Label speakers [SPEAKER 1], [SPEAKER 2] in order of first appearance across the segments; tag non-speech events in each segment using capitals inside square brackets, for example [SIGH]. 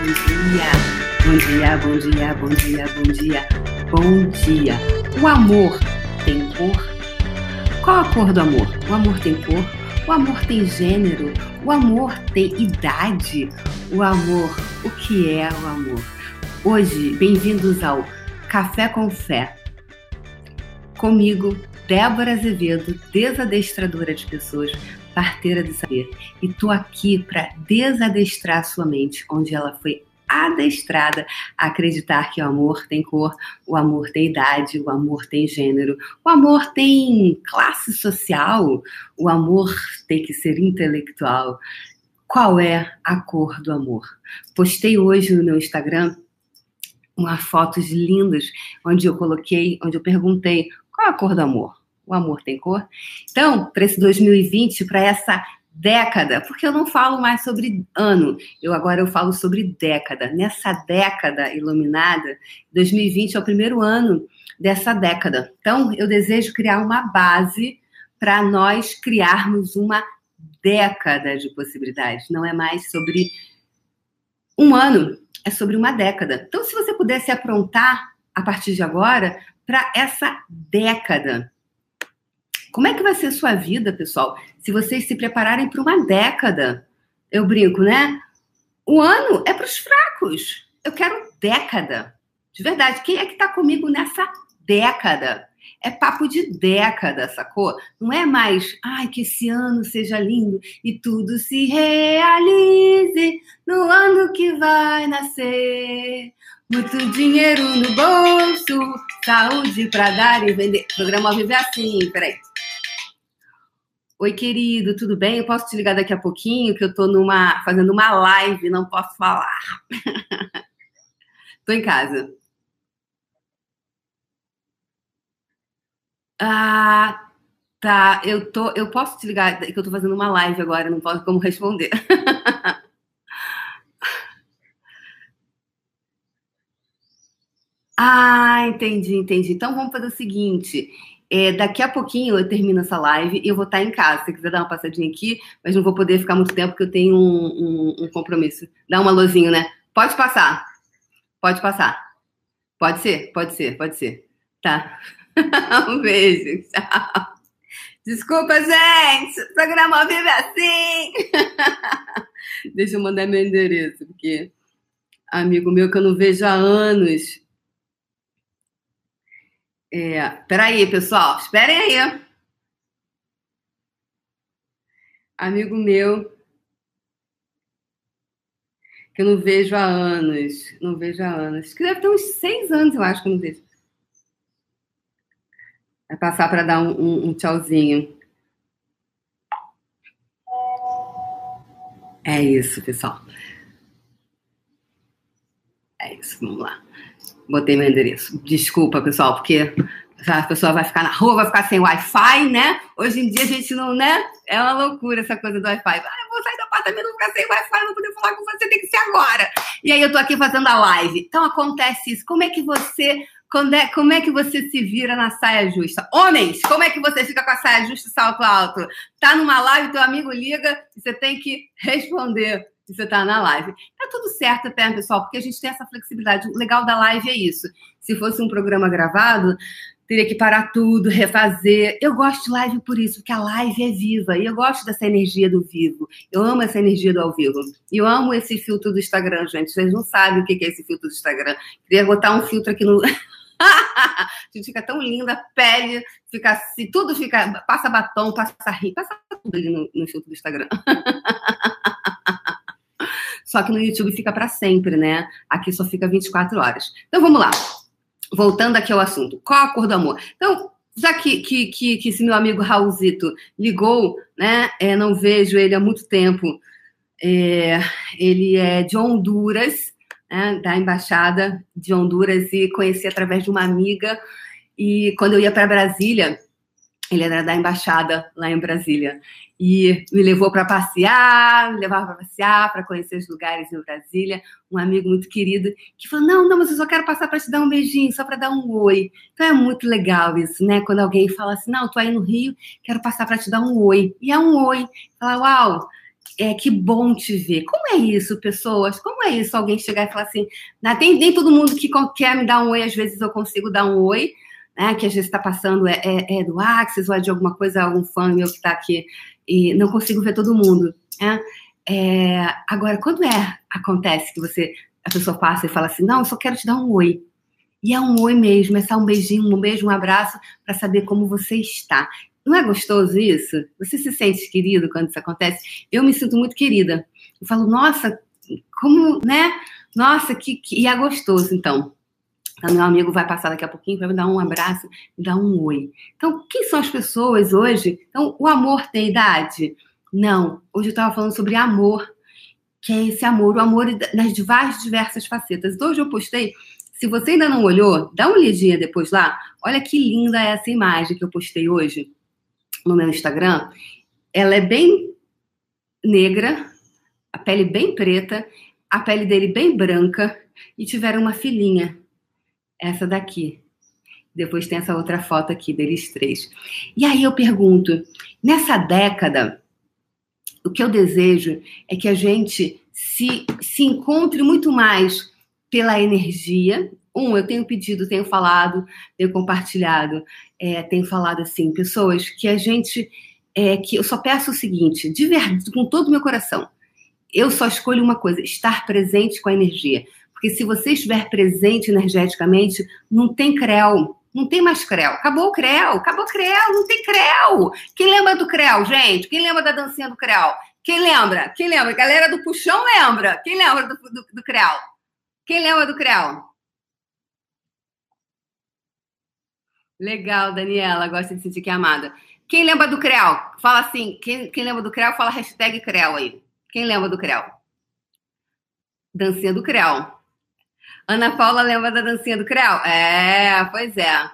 [SPEAKER 1] Bom dia, bom dia, bom dia, bom dia, bom dia. O amor tem cor? Qual a cor do amor? O amor tem cor? O amor tem gênero? O amor tem idade? O amor, o que é o amor? Hoje, bem-vindos ao Café com Fé. Comigo, Débora Azevedo, desadestradora de pessoas, parteira do saber. E tô aqui para desadestrar sua mente, onde ela foi adestrada a acreditar que o amor tem cor, o amor tem idade, o amor tem gênero, o amor tem classe social, o amor tem que ser intelectual. Qual é a cor do amor? Postei hoje no meu Instagram uma fotos lindas onde eu coloquei, onde eu perguntei qual é a cor do amor? O amor tem cor? Então, para esse 2020, para essa década, porque eu não falo mais sobre ano, eu agora eu falo sobre década. Nessa década iluminada, 2020 é o primeiro ano dessa década. Então, eu desejo criar uma base para nós criarmos uma década de possibilidades. Não é mais sobre um ano, é sobre uma década. Então, se você pudesse aprontar a partir de agora para essa década, como é que vai ser sua vida, pessoal, se vocês se prepararem para uma década? Eu brinco, né? O ano é para os fracos. Eu quero década. De verdade, quem é que está comigo nessa década? É papo de década, sacou? Não é mais, ai, que esse ano seja lindo e tudo se realize no ano que vai nascer. Muito dinheiro no bolso, saúde para dar e vender. O programa vive assim, peraí. Oi, querido, tudo bem? Eu posso te ligar daqui a pouquinho, que eu tô numa, fazendo uma live, não posso falar. [LAUGHS] tô em casa. Ah, tá. Eu tô, eu posso te ligar que eu tô fazendo uma live agora, não posso como responder. [LAUGHS] ah, entendi, entendi. Então vamos fazer o seguinte. É, daqui a pouquinho eu termino essa live e eu vou estar em casa. Se quiser dar uma passadinha aqui, mas não vou poder ficar muito tempo porque eu tenho um, um, um compromisso. Dá uma luzinho, né? Pode passar. Pode passar. Pode ser, pode ser, pode ser. Tá. [LAUGHS] um beijo. Tchau. Desculpa, gente. O programa vive assim. [LAUGHS] Deixa eu mandar meu endereço, porque amigo meu que eu não vejo há anos é, peraí, pessoal, esperem aí. Amigo meu, que eu não vejo há anos, não vejo há anos, que deve ter uns seis anos, eu acho que eu não vejo. Vai passar para dar um, um, um tchauzinho. É isso, pessoal. É isso, vamos lá. Botei meu endereço. Desculpa, pessoal, porque a pessoa vai ficar na rua, vai ficar sem Wi-Fi, né? Hoje em dia a gente não, né? É uma loucura essa coisa do Wi-Fi. Ah, eu vou sair do apartamento, vou ficar sem Wi-Fi, não poder falar com você, tem que ser agora. E aí eu tô aqui fazendo a live. Então acontece isso. Como é que você como é, como é que você se vira na saia justa? Homens, como é que você fica com a saia justa e salto alto? Tá numa live, teu amigo liga, você tem que responder você está na live. Tá tudo certo até, pessoal, porque a gente tem essa flexibilidade. O legal da live é isso. Se fosse um programa gravado, teria que parar tudo, refazer. Eu gosto de live por isso, porque a live é viva. E eu gosto dessa energia do vivo. Eu amo essa energia do ao vivo. E eu amo esse filtro do Instagram, gente. Vocês não sabem o que é esse filtro do Instagram. Queria botar um filtro aqui no. [LAUGHS] a gente fica tão linda, pele, fica assim, tudo fica. Passa batom, passa rir, passa tudo ali no, no filtro do Instagram. [LAUGHS] Só que no YouTube fica para sempre, né? Aqui só fica 24 horas. Então vamos lá. Voltando aqui ao assunto. Qual a cor do amor? Então, já que, que, que, que esse meu amigo Raulzito ligou, né? É, não vejo ele há muito tempo. É, ele é de Honduras, né, da embaixada de Honduras, e conheci através de uma amiga. E quando eu ia para Brasília, ele era da embaixada lá em Brasília e me levou para passear, me levava para passear, para conhecer os lugares em Brasília. Um amigo muito querido que falou: Não, não, mas eu só quero passar para te dar um beijinho, só para dar um oi. Então é muito legal isso, né? Quando alguém fala assim: Não, tô aí no Rio, quero passar para te dar um oi. E é um oi. Fala: Uau, É, que bom te ver. Como é isso, pessoas? Como é isso? Alguém chegar e falar assim, né? tem nem todo mundo que quer me dar um oi, às vezes eu consigo dar um oi, né? Que às vezes está passando é, é, é, do Axis ou é de alguma coisa, algum fã meu que está aqui e não consigo ver todo mundo. Né? É, agora, quando é acontece que você a pessoa passa e fala assim, não, eu só quero te dar um oi. E é um oi mesmo, é só um beijinho, um beijo, um abraço para saber como você está. Não é gostoso isso? Você se sente querido quando isso acontece? Eu me sinto muito querida. Eu falo, nossa, como, né? Nossa, que, que... e é gostoso, então. Então, meu amigo vai passar daqui a pouquinho, vai me dar um abraço, me dar um oi. Então, quem são as pessoas hoje? Então, o amor tem idade? Não. Hoje eu estava falando sobre amor, que é esse amor, o amor nas várias diversas facetas. Então, hoje eu postei se você ainda não olhou, dá uma olhadinha depois lá. Olha que linda essa imagem que eu postei hoje no meu Instagram. Ela é bem negra, a pele bem preta, a pele dele bem branca e tiveram uma filhinha. Essa daqui. Depois tem essa outra foto aqui deles três. E aí eu pergunto, nessa década, o que eu desejo é que a gente se, se encontre muito mais pela energia. Um, eu tenho pedido, tenho falado, tenho compartilhado, é, tenho falado assim, pessoas que a gente, é, que eu só peço o seguinte, de verdade, com todo o meu coração, eu só escolho uma coisa: estar presente com a energia. Porque se você estiver presente energeticamente, não tem creu, não tem mais creu. Acabou o creu, acabou o creu, não tem creu. Quem lembra do creu, gente? Quem lembra da dancinha do creu? Quem lembra? Quem lembra? Galera do puxão lembra. Quem lembra do, do, do creu? Quem lembra do CREAL? Legal, Daniela, gosta de sentir que é amada. Quem lembra do CREAL? Fala assim, quem, quem lembra do CREAL, fala hashtag CREAL aí. Quem lembra do CREAL? Dancinha do CREAL. Ana Paula lembra da dancinha do CREAL? É, pois é.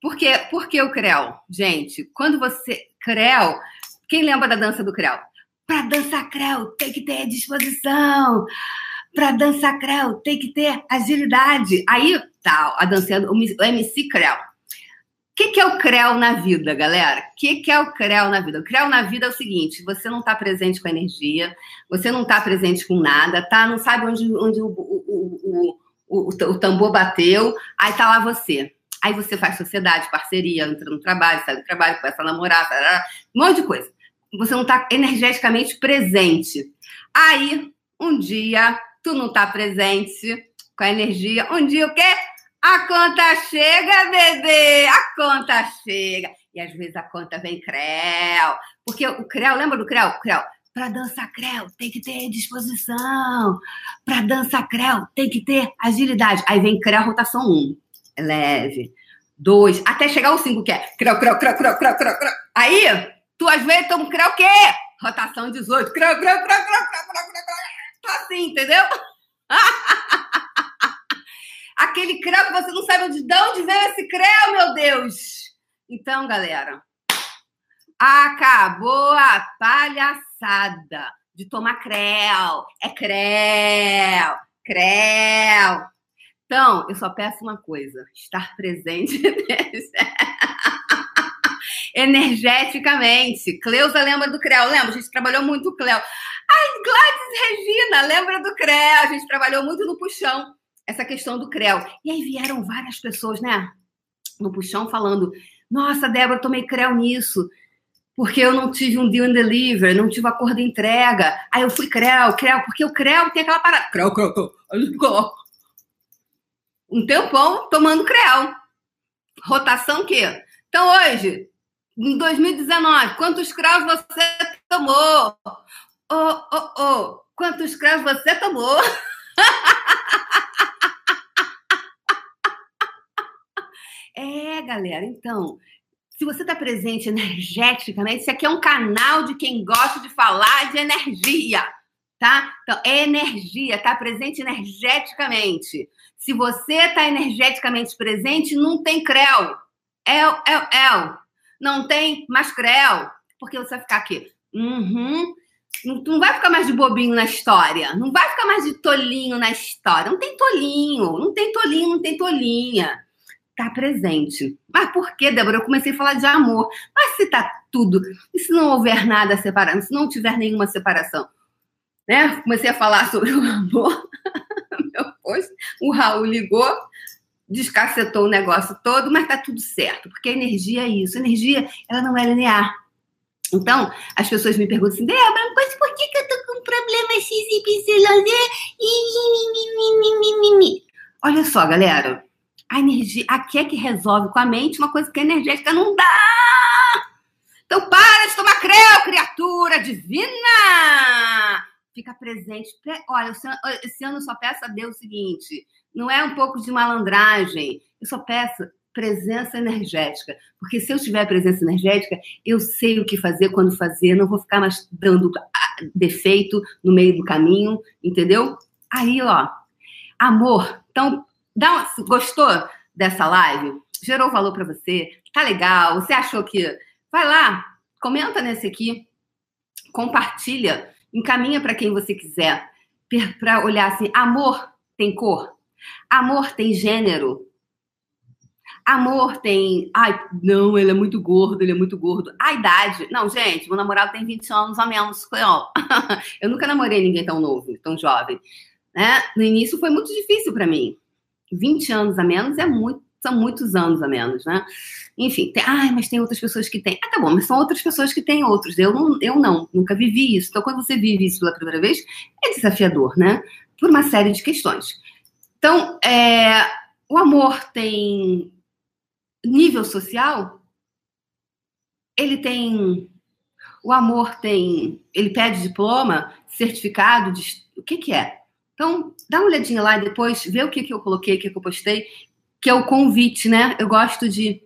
[SPEAKER 1] Por, quê? Por que o CREAL? Gente, quando você... CREAL, quem lembra da dança do CREAL? Para dançar CREAL tem que ter disposição para dançar creu, tem que ter agilidade. Aí tá, a dança o MC creu. O que, que, é o creu na vida, galera? O que, que, é o creu na vida? O creu na vida é o seguinte: você não está presente com a energia, você não está presente com nada, tá? Não sabe onde, onde o, o, o, o, tambor bateu, aí tá lá você. Aí você faz sociedade, parceria, entra no trabalho, sai do trabalho, começa a namorar, um monte de coisa. Você não está energeticamente presente. Aí, um dia, tu não tá presente com a energia. Um dia o quê? A conta chega, bebê! A conta chega. E às vezes a conta vem creu. Porque o creu, lembra do creu? Creu. Para dançar creu tem que ter disposição. Para dançar creu tem que ter agilidade. Aí vem creu rotação 1. Um. É leve. Dois. Até chegar o 5, que é creu, creu, creu, creu, creu, creu, creu. Aí, tu às vezes toma um creu o quê? Rotação 18. Creu, creu, creu, creu, creu, creu, creu, creu. Tá assim, entendeu? Aquele creu que você não sabe de onde veio esse creu, meu Deus. Então, galera, acabou a palhaçada de tomar creu. É creu, creu. Então, eu só peço uma coisa: estar presente [LAUGHS] energeticamente. Cleusa lembra do Creu, lembra? A gente trabalhou muito o Cleo. Ai, Gladys Regina, lembra do CREA? A gente trabalhou muito no puxão, essa questão do CREL. E aí vieram várias pessoas, né, no puxão, falando: Nossa, Débora, tomei CREL nisso, porque eu não tive um deal and deliver, não tive acordo de entrega. Aí eu fui CREL, CREL, porque o CREL tem aquela parada. CREL, CREL, CREL. Um tempão tomando CREL. Rotação quê? Então, hoje, em 2019, quantos CRELs você tomou? oh, oh, oh, quantos crãs você tomou? [LAUGHS] galera, então, se você está presente [LAUGHS] energeticamente, isso aqui é um canal de quem gosta de falar de energia, tá? Então, é energia, tá presente energeticamente. Se você está energeticamente presente, não tem creu. El, el, el. Não tem mais creu. Porque você vai ficar aqui. Uhum. Não vai ficar mais de bobinho na história. Não vai ficar mais de tolinho na história. Não tem tolinho. Não tem tolinho, não tem tolinha. Tá presente. Mas por que, Débora? Eu comecei a falar de amor. Mas se tá tudo. E se não houver nada separando, se não tiver nenhuma separação? Né? Comecei a falar sobre o amor. [LAUGHS] Depois o Raul ligou, descacetou o negócio todo, mas tá tudo certo, porque a energia é isso. A energia, ela não é linear. Então, as pessoas me perguntam assim, Débora, mas por que, que eu tô com problema XYZ Olha só, galera, a energia, aqui é que resolve com a mente uma coisa que a energética não dá. Então, para de tomar creu, criatura divina! Fica presente. Olha, esse ano eu só peço a Deus o seguinte: não é um pouco de malandragem, eu só peço presença energética. Porque se eu tiver presença energética, eu sei o que fazer, quando fazer, não vou ficar mais dando defeito no meio do caminho, entendeu? Aí, ó, amor. Então, dá uma, gostou dessa live? Gerou valor para você? Tá legal? Você achou que. Vai lá, comenta nesse aqui, compartilha, encaminha para quem você quiser, para olhar assim: amor tem cor, amor tem gênero, Amor tem. Ai, não, ele é muito gordo, ele é muito gordo. A idade. Não, gente, meu namorado tem 20 anos a menos [LAUGHS] eu nunca namorei ninguém tão novo, tão jovem. Né? No início foi muito difícil para mim. 20 anos a menos é muito, são muitos anos a menos, né? Enfim, tem, ai, mas tem outras pessoas que têm. Ah, tá bom, mas são outras pessoas que têm outros. Eu não, eu não, nunca vivi isso. Então, quando você vive isso pela primeira vez, é desafiador, né? Por uma série de questões. Então, é, o amor tem nível social, ele tem. O amor tem. Ele pede diploma, certificado, de, o que, que é? Então, dá uma olhadinha lá e depois vê o que, que eu coloquei, o que, que eu postei, que é o convite, né? Eu gosto de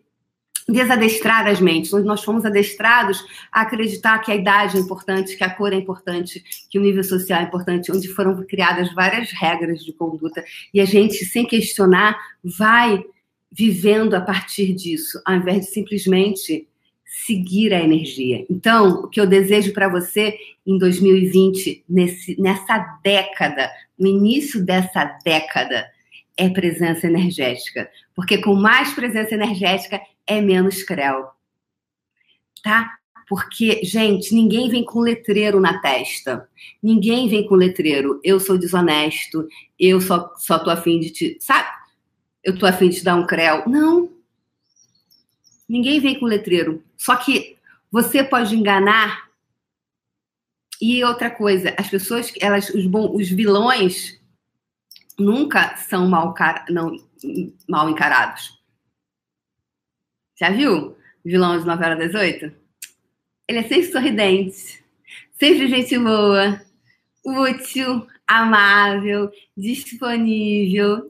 [SPEAKER 1] desadestrar as mentes. Nós fomos adestrados a acreditar que a idade é importante, que a cor é importante, que o nível social é importante, onde foram criadas várias regras de conduta. E a gente, sem questionar, vai vivendo a partir disso, ao invés de simplesmente seguir a energia. Então, o que eu desejo para você em 2020, nesse, nessa década, no início dessa década, é presença energética. Porque com mais presença energética é menos creu. Tá? Porque, gente, ninguém vem com letreiro na testa. Ninguém vem com letreiro. Eu sou desonesto, eu só, só tô afim de te. Sabe? eu tô afim de te dar um creu. Não. Ninguém vem com letreiro. Só que você pode enganar. E outra coisa, as pessoas, elas, os, bons, os vilões nunca são mal, não, mal encarados. Já viu? Vilão de novela das oito? Ele é sempre sorridente, sempre gente boa, útil, amável, disponível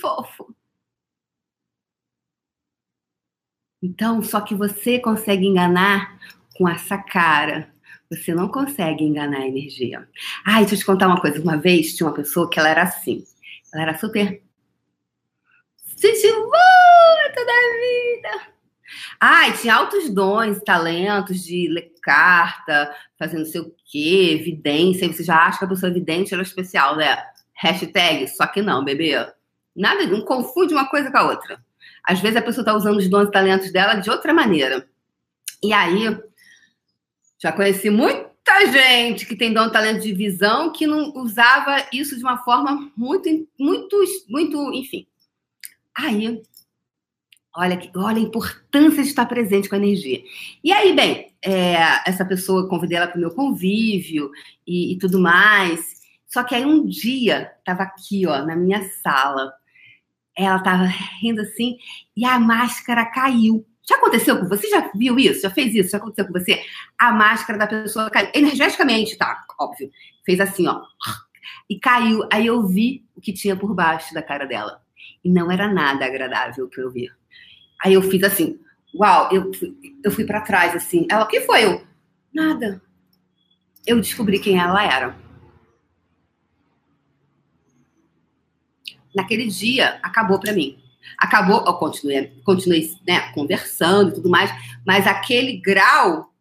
[SPEAKER 1] fofo. Então, só que você consegue enganar com essa cara. Você não consegue enganar a energia. Ai, deixa eu te contar uma coisa. Uma vez tinha uma pessoa que ela era assim. Ela era super. Gente boa toda a vida. Ai, tinha altos dons, talentos de ler carta, fazer não sei o quê, evidência. Você já acha que a pessoa é evidente ela é especial, né? Hashtag, só que não, bebê. Nada, não confunde uma coisa com a outra. Às vezes a pessoa está usando os dons e talentos dela de outra maneira. E aí, já conheci muita gente que tem dom e talento de visão que não usava isso de uma forma muito, muito, muito, enfim. Aí, olha, olha a importância de estar presente com a energia. E aí, bem, é, essa pessoa, convidei ela para o meu convívio e, e tudo mais. Só que aí um dia, estava aqui, ó, na minha sala, ela estava rindo assim e a máscara caiu. Já aconteceu com você? Já viu isso? Já fez isso? Já aconteceu com você? A máscara da pessoa caiu. Energeticamente, tá? Óbvio. Fez assim, ó. E caiu. Aí eu vi o que tinha por baixo da cara dela. E não era nada agradável que eu vi. Aí eu fiz assim. Uau, eu, eu fui para trás, assim. Ela, o que foi? Eu, nada. Eu descobri quem ela era. Naquele dia acabou para mim. Acabou, eu continuei, continuei né, conversando e tudo mais, mas aquele grau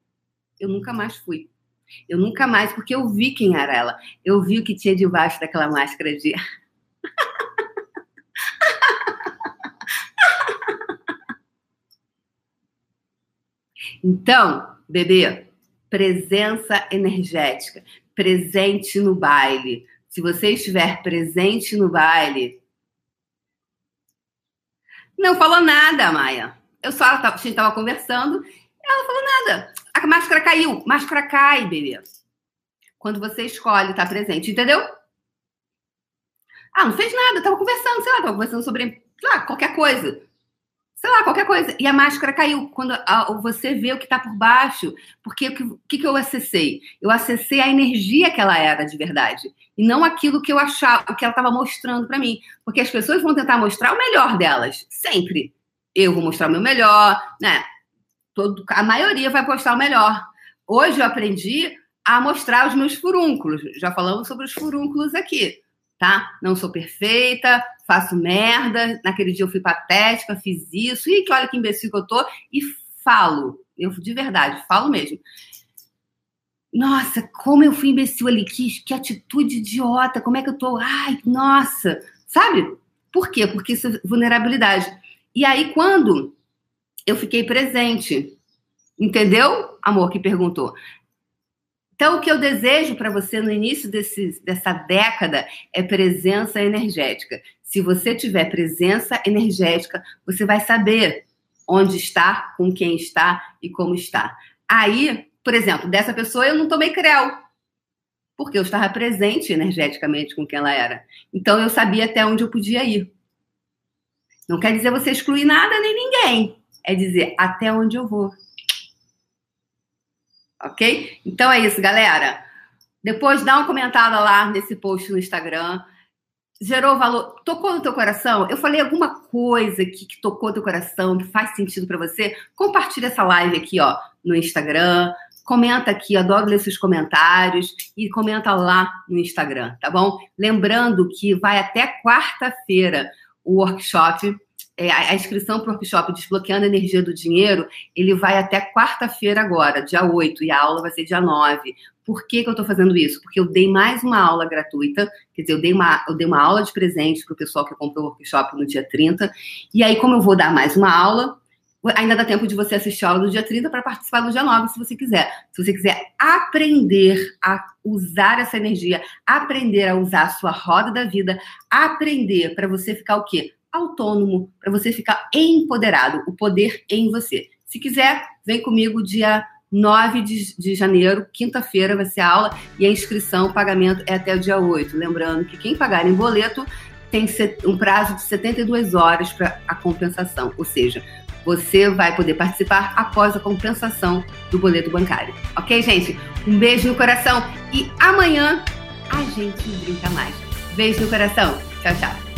[SPEAKER 1] eu nunca mais fui. Eu nunca mais, porque eu vi quem era ela. Eu vi o que tinha debaixo daquela máscara de. [LAUGHS] Então, bebê, presença energética, presente no baile. Se você estiver presente no baile. Não falou nada, Maia. Eu só, a gente estava conversando, ela falou nada. A máscara caiu. Máscara cai, bebê. Quando você escolhe estar presente, entendeu? Ah, não fez nada, estava conversando, sei lá, estava conversando sobre, lá, qualquer coisa sei lá, qualquer coisa. E a máscara caiu. Quando a, você vê o que está por baixo, porque o que, que eu acessei? Eu acessei a energia que ela era de verdade. E não aquilo que eu achava, o que ela estava mostrando para mim. Porque as pessoas vão tentar mostrar o melhor delas, sempre. Eu vou mostrar o meu melhor, né? Todo, a maioria vai postar o melhor. Hoje eu aprendi a mostrar os meus furúnculos. Já falamos sobre os furúnculos aqui tá? Não sou perfeita, faço merda, naquele dia eu fui patética, fiz isso, e que olha que imbecil que eu tô, e falo, eu de verdade, falo mesmo. Nossa, como eu fui imbecil ali, que, que atitude idiota, como é que eu tô, ai, nossa, sabe? Por quê? Porque isso é vulnerabilidade. E aí, quando eu fiquei presente, entendeu, amor, que perguntou? Então, o que eu desejo para você no início desse, dessa década é presença energética. Se você tiver presença energética, você vai saber onde está, com quem está e como está. Aí, por exemplo, dessa pessoa eu não tomei creu, porque eu estava presente energeticamente com quem ela era. Então, eu sabia até onde eu podia ir. Não quer dizer você excluir nada nem ninguém. É dizer até onde eu vou ok? Então é isso, galera. Depois dá uma comentada lá nesse post no Instagram. Gerou valor? Tocou no teu coração? Eu falei alguma coisa aqui que tocou no teu coração, que faz sentido para você? Compartilha essa live aqui, ó, no Instagram. Comenta aqui, adoro ler seus comentários e comenta lá no Instagram, tá bom? Lembrando que vai até quarta-feira o workshop é, a inscrição para o workshop Desbloqueando a Energia do Dinheiro, ele vai até quarta-feira agora, dia 8, e a aula vai ser dia 9. Por que, que eu estou fazendo isso? Porque eu dei mais uma aula gratuita, quer dizer, eu dei uma, eu dei uma aula de presente para o pessoal que comprou o workshop no dia 30, e aí, como eu vou dar mais uma aula, ainda dá tempo de você assistir a aula do dia 30 para participar do dia 9, se você quiser. Se você quiser aprender a usar essa energia, aprender a usar a sua roda da vida, aprender para você ficar o quê? Autônomo, para você ficar empoderado, o poder em você. Se quiser, vem comigo dia 9 de, de janeiro, quinta-feira, vai ser a aula e a inscrição, o pagamento é até o dia 8. Lembrando que quem pagar em boleto tem um prazo de 72 horas para a compensação, ou seja, você vai poder participar após a compensação do boleto bancário. Ok, gente? Um beijo no coração e amanhã a gente brinca mais. Beijo no coração. Tchau, tchau.